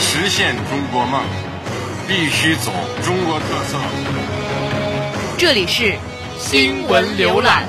实现中国梦，必须走中国特色。这里是新闻浏览。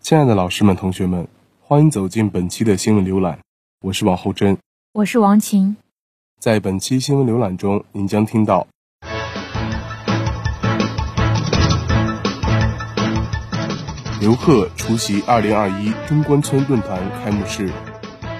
亲爱的老师们、同学们，欢迎走进本期的新闻浏览。我是王厚珍，我是王琴。在本期新闻浏览中，您将听到。刘鹤出席2021中关村论坛开幕式，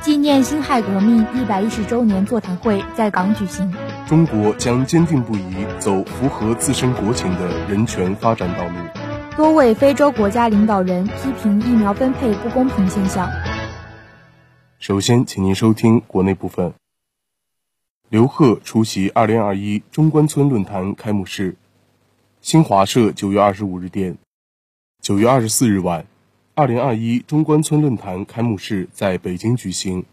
纪念辛亥革命一百一十周年座谈会在港举行。中国将坚定不移走符合自身国情的人权发展道路。多位非洲国家领导人批评疫苗分配不公平现象。首先，请您收听国内部分。刘鹤出席2021中关村论坛开幕式。新华社九月二十五日电。九月二十四日晚，二零二一中关村论坛开幕式在北京举行。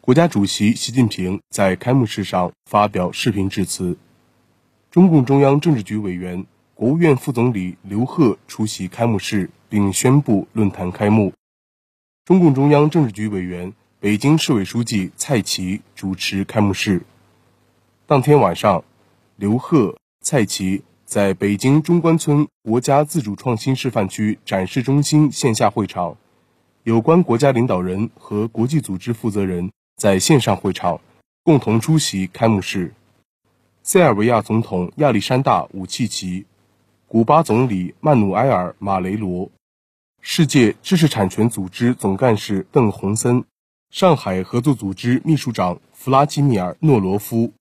国家主席习近平在开幕式上发表视频致辞。中共中央政治局委员、国务院副总理刘鹤出席开幕式并宣布论坛开幕。中共中央政治局委员、北京市委书记蔡奇主持开幕式。当天晚上，刘鹤、蔡奇。在北京中关村国家自主创新示范区展示中心线下会场，有关国家领导人和国际组织负责人在线上会场共同出席开幕式。塞尔维亚总统亚历山大·武契奇、古巴总理曼努埃尔·马雷罗、世界知识产权组织总干事邓洪森、上海合作组织秘书长弗拉基米尔·诺罗夫、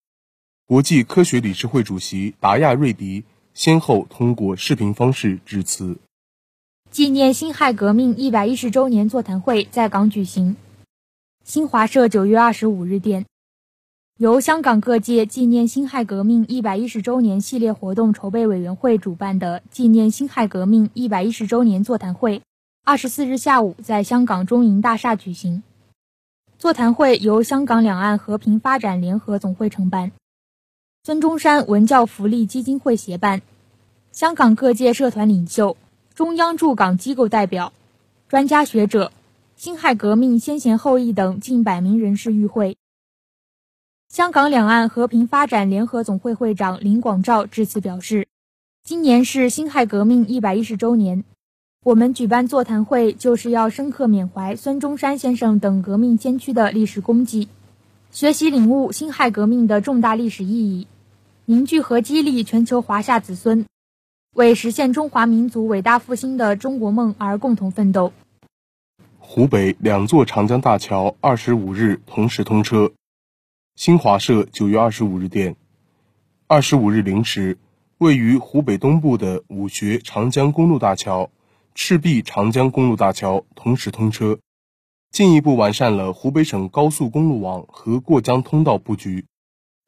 国际科学理事会主席达亚瑞迪。先后通过视频方式致辞。纪念辛亥革命一百一十周年座谈会在港举行。新华社九月二十五日电，由香港各界纪念辛亥革命一百一十周年系列活动筹备委员会主办的纪念辛亥革命一百一十周年座谈会，二十四日下午在香港中银大厦举行。座谈会由香港两岸和平发展联合总会承办。孙中山文教福利基金会协办，香港各界社团领袖、中央驻港机构代表、专家学者、辛亥革命先贤后裔等近百名人士与会。香港两岸和平发展联合总会会长林广照致辞表示：“今年是辛亥革命一百一十周年，我们举办座谈会就是要深刻缅怀孙中山先生等革命先驱的历史功绩。”学习领悟辛亥革命的重大历史意义，凝聚和激励全球华夏子孙，为实现中华民族伟大复兴的中国梦而共同奋斗。湖北两座长江大桥二十五日同时通车。新华社九月二十五日电，二十五日零时，位于湖北东部的武穴长江公路大桥、赤壁长江公路大桥同时通车。进一步完善了湖北省高速公路网和过江通道布局，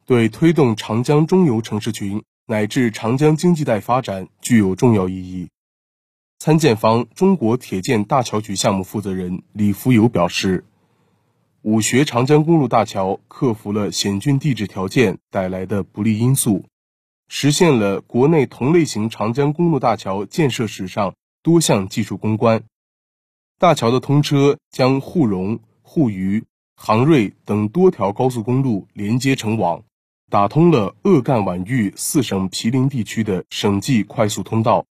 对推动长江中游城市群乃至长江经济带发展具有重要意义。参建方中国铁建大桥局项目负责人李福友表示，武学长江公路大桥克服了险峻地质条件带来的不利因素，实现了国内同类型长江公路大桥建设史上多项技术攻关。大桥的通车将沪蓉、沪渝、杭瑞等多条高速公路连接成网，打通了鄂赣皖豫四省毗邻地区的省际快速通道，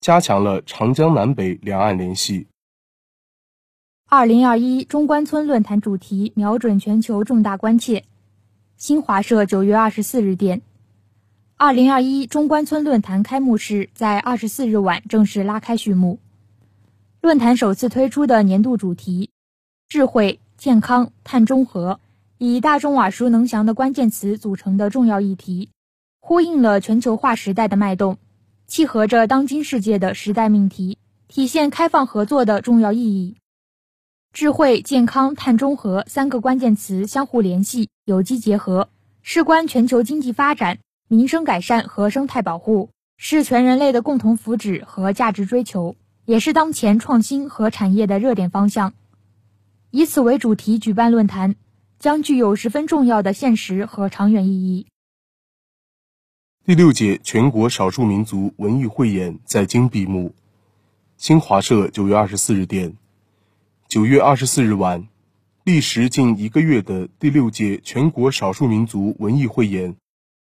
加强了长江南北两岸联系。二零二一中关村论坛主题瞄准全球重大关切。新华社九月二十四日电，二零二一中关村论坛开幕式在二十四日晚正式拉开序幕。论坛首次推出的年度主题“智慧、健康、碳中和”，以大众耳熟能详的关键词组成的重要议题，呼应了全球化时代的脉动，契合着当今世界的时代命题，体现开放合作的重要意义。智慧、健康、碳中和三个关键词相互联系、有机结合，事关全球经济发展、民生改善和生态保护，是全人类的共同福祉和价值追求，也是当前创新和产业的热点方向。以此为主题举办论坛，将具有十分重要的现实和长远意义。第六届全国少数民族文艺汇演在京闭幕。新华社九月二十四日电。九月二十四日晚，历时近一个月的第六届全国少数民族文艺汇演，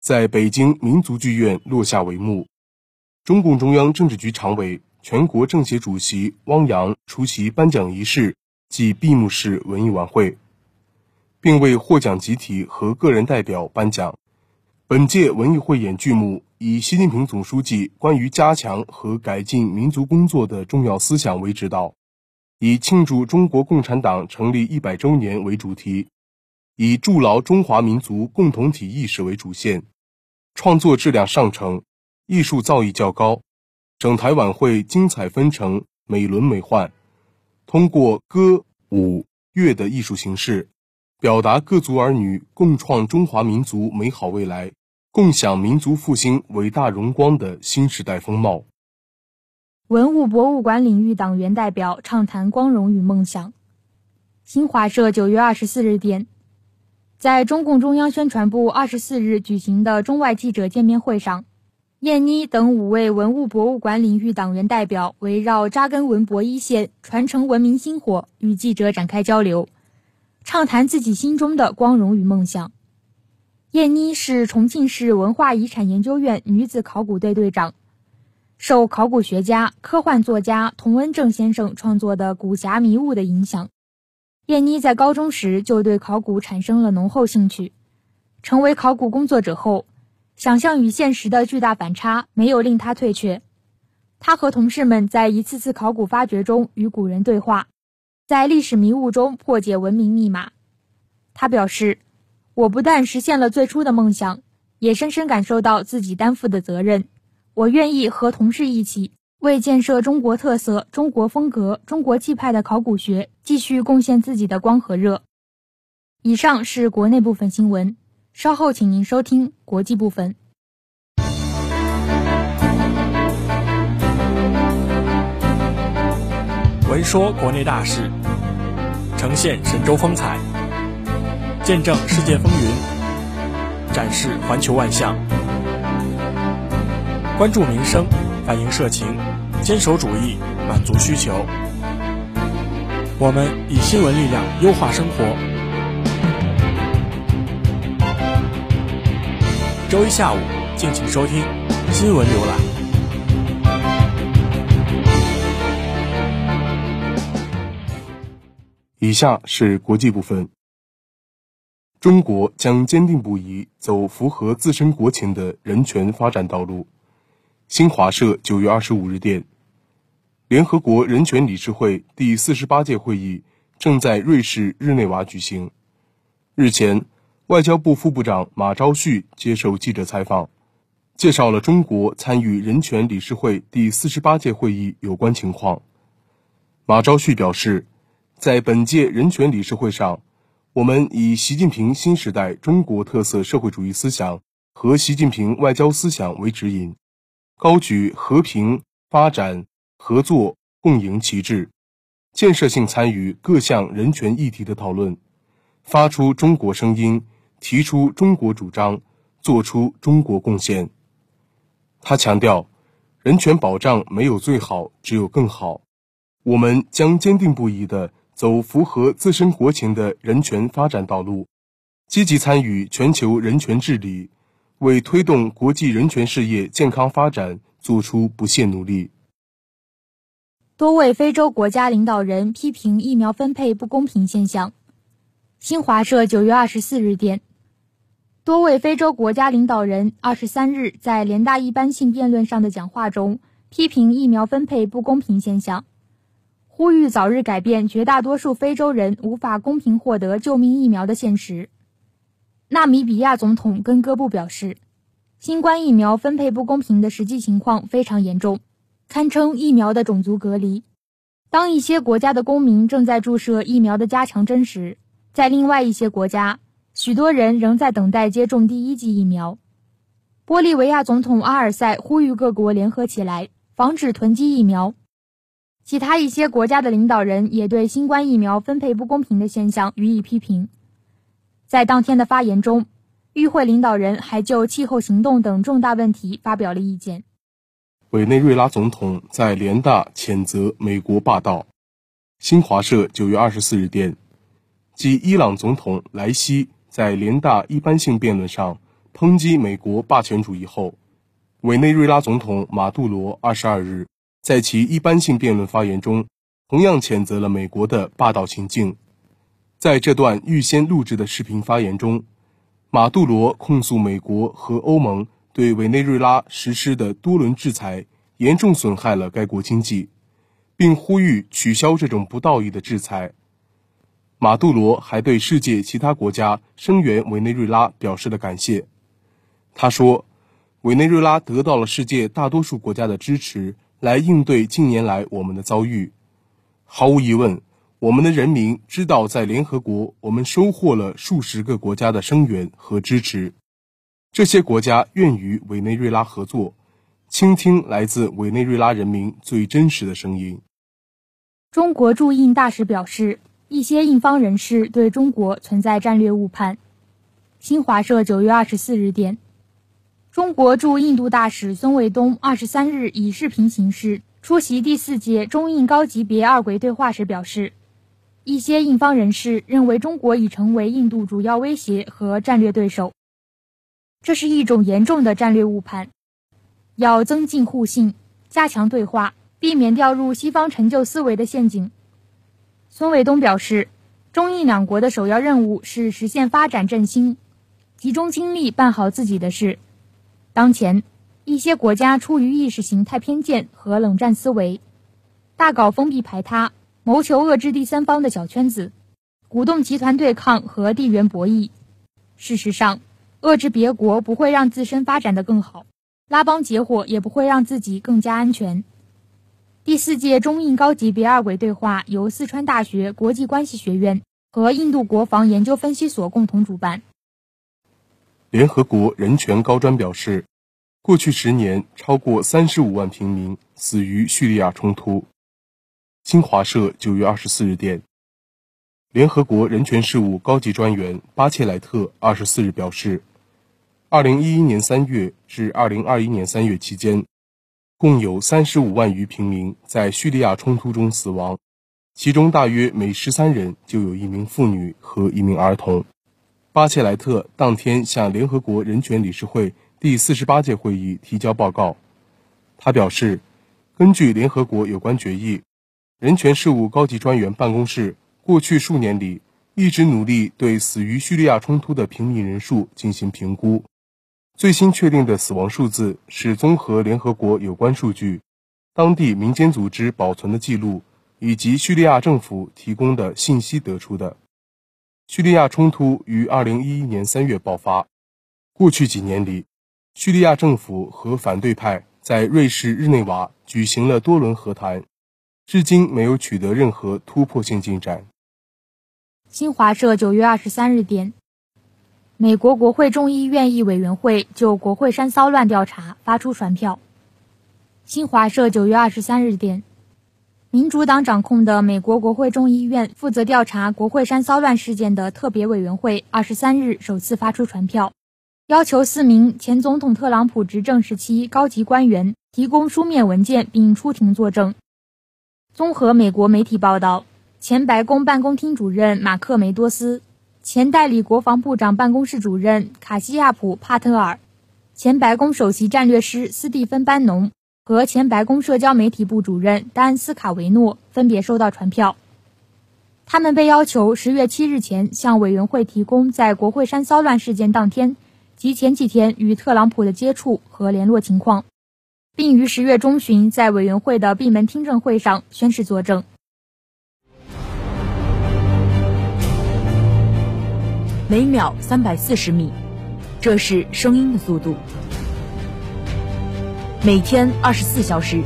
在北京民族剧院落下帷幕。中共中央政治局常委、全国政协主席汪洋出席颁奖仪式暨闭幕式文艺晚会，并为获奖集体和个人代表颁奖。本届文艺汇演剧目以习近平总书记关于加强和改进民族工作的重要思想为指导。以庆祝中国共产党成立一百周年为主题，以筑牢中华民族共同体意识为主线，创作质量上乘，艺术造诣较高。整台晚会精彩纷呈，美轮美奂。通过歌舞乐的艺术形式，表达各族儿女共创中华民族美好未来、共享民族复兴伟大荣光的新时代风貌。文物博物馆领域党员代表畅谈光荣与梦想。新华社九月二十四日电，在中共中央宣传部二十四日举行的中外记者见面会上，燕妮等五位文物博物馆领域党员代表围绕扎根文博一线、传承文明薪火，与记者展开交流，畅谈自己心中的光荣与梦想。燕妮是重庆市文化遗产研究院女子考古队队长。受考古学家、科幻作家童文正先生创作的《古侠迷雾》的影响，燕妮在高中时就对考古产生了浓厚兴趣。成为考古工作者后，想象与现实的巨大反差没有令他退却。他和同事们在一次次考古发掘中与古人对话，在历史迷雾中破解文明密码。他表示：“我不但实现了最初的梦想，也深深感受到自己担负的责任。”我愿意和同事一起，为建设中国特色、中国风格、中国气派的考古学继续贡献自己的光和热。以上是国内部分新闻，稍后请您收听国际部分。闻说国内大事，呈现神州风采，见证世界风云，展示环球万象。关注民生，反映社情，坚守主义，满足需求。我们以新闻力量优化生活。周一下午，敬请收听新闻浏览。以下是国际部分。中国将坚定不移走符合自身国情的人权发展道路。新华社九月二十五日电，联合国人权理事会第四十八届会议正在瑞士日内瓦举行。日前，外交部副部长马朝旭接受记者采访，介绍了中国参与人权理事会第四十八届会议有关情况。马朝旭表示，在本届人权理事会上，我们以习近平新时代中国特色社会主义思想和习近平外交思想为指引。高举和平、发展、合作、共赢旗帜，建设性参与各项人权议题的讨论，发出中国声音，提出中国主张，做出中国贡献。他强调，人权保障没有最好，只有更好。我们将坚定不移地走符合自身国情的人权发展道路，积极参与全球人权治理。为推动国际人权事业健康发展做出不懈努力。多位非洲国家领导人批评疫苗分配不公平现象。新华社九月二十四日电，多位非洲国家领导人二十三日在联大一般性辩论上的讲话中，批评疫苗分配不公平现象，呼吁早日改变绝大多数非洲人无法公平获得救命疫苗的现实。纳米比亚总统根哥布表示，新冠疫苗分配不公平的实际情况非常严重，堪称疫苗的种族隔离。当一些国家的公民正在注射疫苗的加强针时，在另外一些国家，许多人仍在等待接种第一剂疫苗。玻利维亚总统阿尔塞呼吁各国联合起来，防止囤积疫苗。其他一些国家的领导人也对新冠疫苗分配不公平的现象予以批评。在当天的发言中，与会领导人还就气候行动等重大问题发表了意见。委内瑞拉总统在联大谴责美国霸道。新华社九月二十四日电，继伊朗总统莱西在联大一般性辩论上抨击美国霸权主义后，委内瑞拉总统马杜罗二十二日在其一般性辩论发言中，同样谴责了美国的霸道行径。在这段预先录制的视频发言中，马杜罗控诉美国和欧盟。对委内瑞拉实施的多轮制裁严重损害了该国经济，并呼吁取消这种不道义的制裁。马杜罗还对世界其他国家声援委内瑞拉表示了感谢。他说：“委内瑞拉得到了世界大多数国家的支持，来应对近年来我们的遭遇。毫无疑问，我们的人民知道，在联合国，我们收获了数十个国家的声援和支持。”这些国家愿与委内瑞拉合作，倾听来自委内瑞拉人民最真实的声音。中国驻印大使表示，一些印方人士对中国存在战略误判。新华社九月二十四日电，中国驻印度大使孙卫东二十三日以视频形式出席第四届中印高级别二轨对话时表示，一些印方人士认为中国已成为印度主要威胁和战略对手。这是一种严重的战略误判，要增进互信，加强对话，避免掉入西方陈旧思维的陷阱。孙卫东表示，中印两国的首要任务是实现发展振兴，集中精力办好自己的事。当前，一些国家出于意识形态偏见和冷战思维，大搞封闭排他，谋求遏制第三方的小圈子，鼓动集团对抗和地缘博弈。事实上，遏制别国不会让自身发展的更好，拉帮结伙也不会让自己更加安全。第四届中印高级别二轨对话由四川大学国际关系学院和印度国防研究分析所共同主办。联合国人权高专表示，过去十年超过三十五万平民死于叙利亚冲突。新华社九月二十四日电，联合国人权事务高级专员巴切莱特二十四日表示。二零一一年三月至二零二一年三月期间，共有三十五万余平民在叙利亚冲突中死亡，其中大约每十三人就有一名妇女和一名儿童。巴切莱特当天向联合国人权理事会第四十八届会议提交报告，他表示，根据联合国有关决议，人权事务高级专员办公室过去数年里一直努力对死于叙利亚冲突的平民人数进行评估。最新确定的死亡数字是综合联合国有关数据、当地民间组织保存的记录以及叙利亚政府提供的信息得出的。叙利亚冲突于2011年3月爆发，过去几年里，叙利亚政府和反对派在瑞士日内瓦举行了多轮和谈，至今没有取得任何突破性进展。新华社9月23日电。美国国会众议院议委员会就国会山骚乱调查发出传票。新华社九月二十三日电，民主党掌控的美国国会众议院负责调查国会山骚乱事件的特别委员会二十三日首次发出传票，要求四名前总统特朗普执政时期高级官员提供书面文件并出庭作证。综合美国媒体报道，前白宫办公厅主任马克梅多斯。前代理国防部长办公室主任卡西亚普·帕特尔，前白宫首席战略师斯蒂芬·班农和前白宫社交媒体部主任丹斯卡维诺分别收到传票。他们被要求十月七日前向委员会提供在国会山骚乱事件当天及前几天与特朗普的接触和联络情况，并于十月中旬在委员会的闭门听证会上宣誓作证。每秒三百四十米，这是声音的速度；每天二十四小时，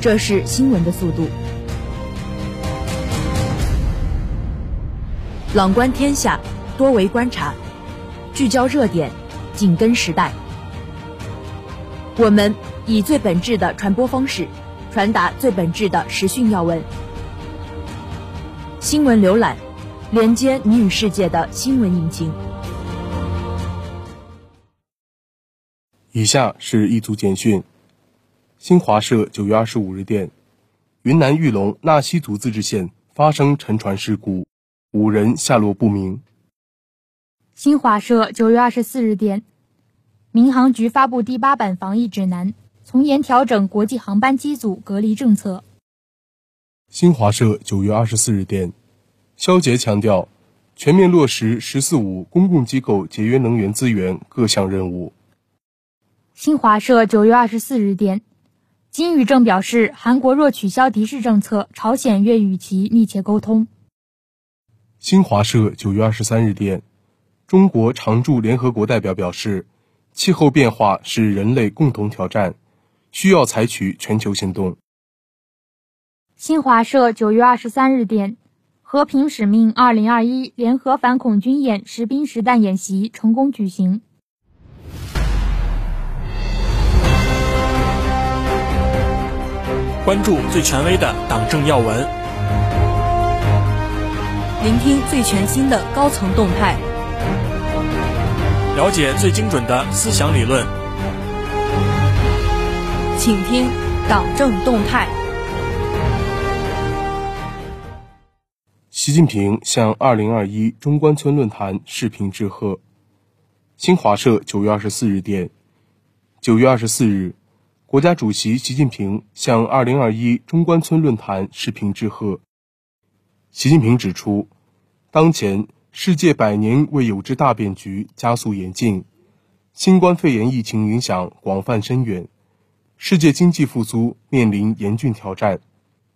这是新闻的速度。朗观天下，多维观察，聚焦热点，紧跟时代。我们以最本质的传播方式，传达最本质的时讯要闻。新闻浏览，连接你与世界的新闻引擎。以下是一组简讯。新华社九月二十五日电，云南玉龙纳西族自治县发生沉船事故。五人下落不明。新华社九月二十四日电，民航局发布第八版防疫指南，从严调整国际航班机组隔离政策。新华社九月二十四日电，肖捷强调，全面落实“十四五”公共机构节约能源资源各项任务。新华社九月二十四日电，金宇正表示，韩国若取消敌视政策，朝鲜愿与其密切沟通。新华社九月二十三日电，中国常驻联合国代表表示，气候变化是人类共同挑战，需要采取全球行动。新华社九月二十三日电，和平使命二零二一联合反恐军演实兵实弹演习成功举行。关注最权威的党政要闻。聆听最全新的高层动态，了解最精准的思想理论，请听党政动态。习近平向二零二一中关村论坛视频致贺。新华社九月二十四日电，九月二十四日，国家主席习近平向二零二一中关村论坛视频致贺。习近平指出，当前世界百年未有之大变局加速演进，新冠肺炎疫情影响广泛深远，世界经济复苏面临严峻挑战，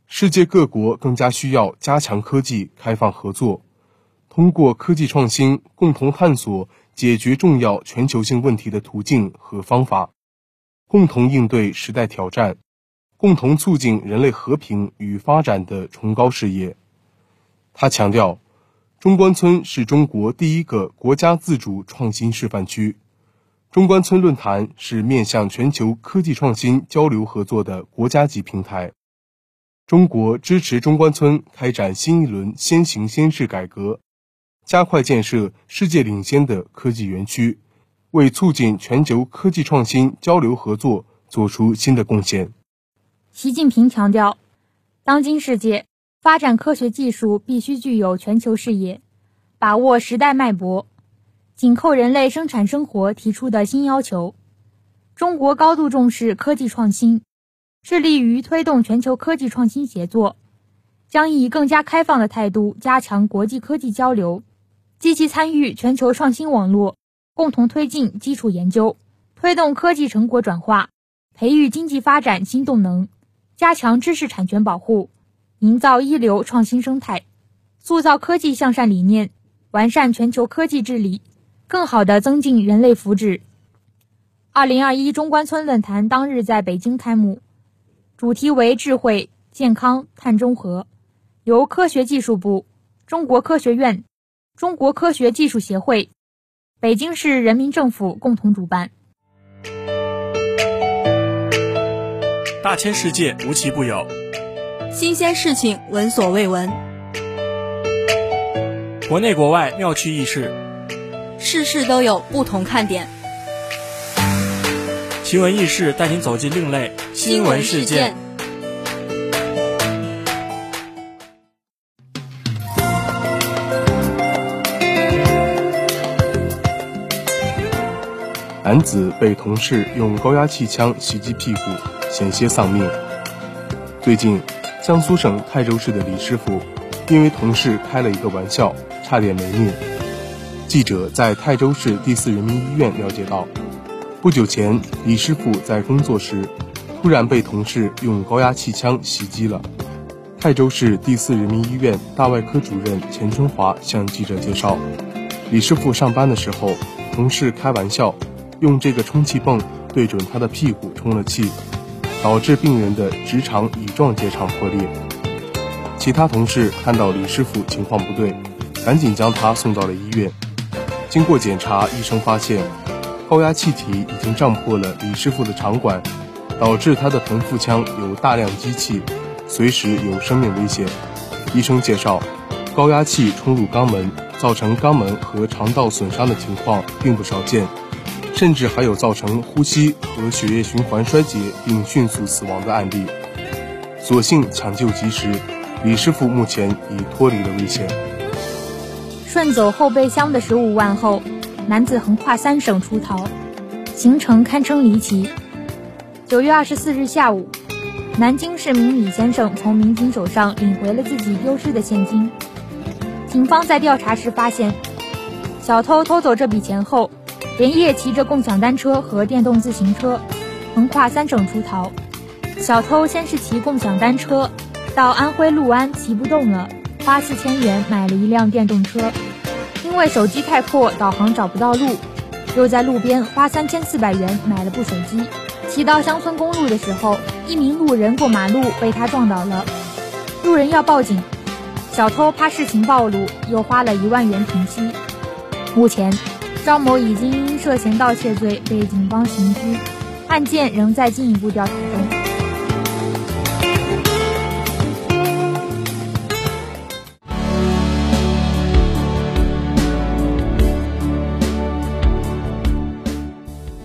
世界各国更加需要加强科技开放合作，通过科技创新共同探索解决重要全球性问题的途径和方法，共同应对时代挑战，共同促进人类和平与发展的崇高事业。他强调，中关村是中国第一个国家自主创新示范区，中关村论坛是面向全球科技创新交流合作的国家级平台。中国支持中关村开展新一轮先行先试改革，加快建设世界领先的科技园区，为促进全球科技创新交流合作做出新的贡献。习近平强调，当今世界。发展科学技术必须具有全球视野，把握时代脉搏，紧扣人类生产生活提出的新要求。中国高度重视科技创新，致力于推动全球科技创新协作，将以更加开放的态度加强国际科技交流，积极参与全球创新网络，共同推进基础研究，推动科技成果转化，培育经济发展新动能，加强知识产权保护。营造一流创新生态，塑造科技向善理念，完善全球科技治理，更好地增进人类福祉。二零二一中关村论坛当日在北京开幕，主题为“智慧、健康、碳中和”，由科学技术部、中国科学院、中国科学技术协会、北京市人民政府共同主办。大千世界无奇不有。新鲜事情闻所未闻，国内国外妙趣轶事，事事都有不同看点。奇闻异事带您走进另类新闻事件。男子被同事用高压气枪袭击屁股，险些丧命。最近。江苏省泰州市的李师傅，因为同事开了一个玩笑，差点没命。记者在泰州市第四人民医院了解到，不久前李师傅在工作时，突然被同事用高压气枪袭击了。泰州市第四人民医院大外科主任钱春华向记者介绍，李师傅上班的时候，同事开玩笑，用这个充气泵对准他的屁股充了气。导致病人的直肠乙状结肠破裂。其他同事看到李师傅情况不对，赶紧将他送到了医院。经过检查，医生发现高压气体已经胀破了李师傅的肠管，导致他的盆腹腔有大量积气，随时有生命危险。医生介绍，高压气冲入肛门，造成肛门和肠道损伤的情况并不少见，甚至还有造成呼吸和血液循环衰竭并迅速死亡的案例。所幸抢救及时，李师傅目前已脱离了危险。顺走后备箱的十五万后，男子横跨三省出逃，行程堪称离奇。九月二十四日下午。南京市民李先生从民警手上领回了自己丢失的现金。警方在调查时发现，小偷偷走这笔钱后，连夜骑着共享单车和电动自行车，横跨三省出逃。小偷先是骑共享单车到安徽六安骑不动了，花四千元买了一辆电动车，因为手机太破，导航找不到路，又在路边花三千四百元买了部手机。骑到乡村公路的时候，一名路人过马路被他撞倒了，路人要报警，小偷怕事情暴露，又花了一万元平息。目前，张某已经因涉嫌盗窃罪被警方刑拘，案件仍在进一步调查中。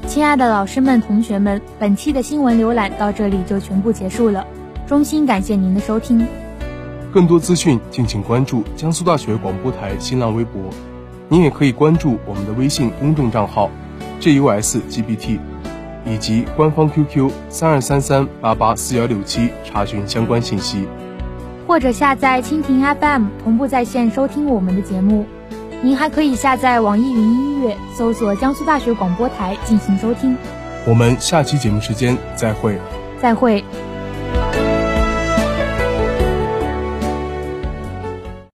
亲爱的老师们、同学们，本期的新闻浏览到这里就全部结束了，衷心感谢您的收听。更多资讯敬请关注江苏大学广播台新浪微博，您也可以关注我们的微信公众账号 JUSGBT，以及官方 QQ 三二三三八八四幺六七查询相关信息，或者下载蜻蜓 FM 同步在线收听我们的节目。您还可以下载网易云音乐，搜索江苏大学广播台进行收听。我们下期节目时间再会。再会。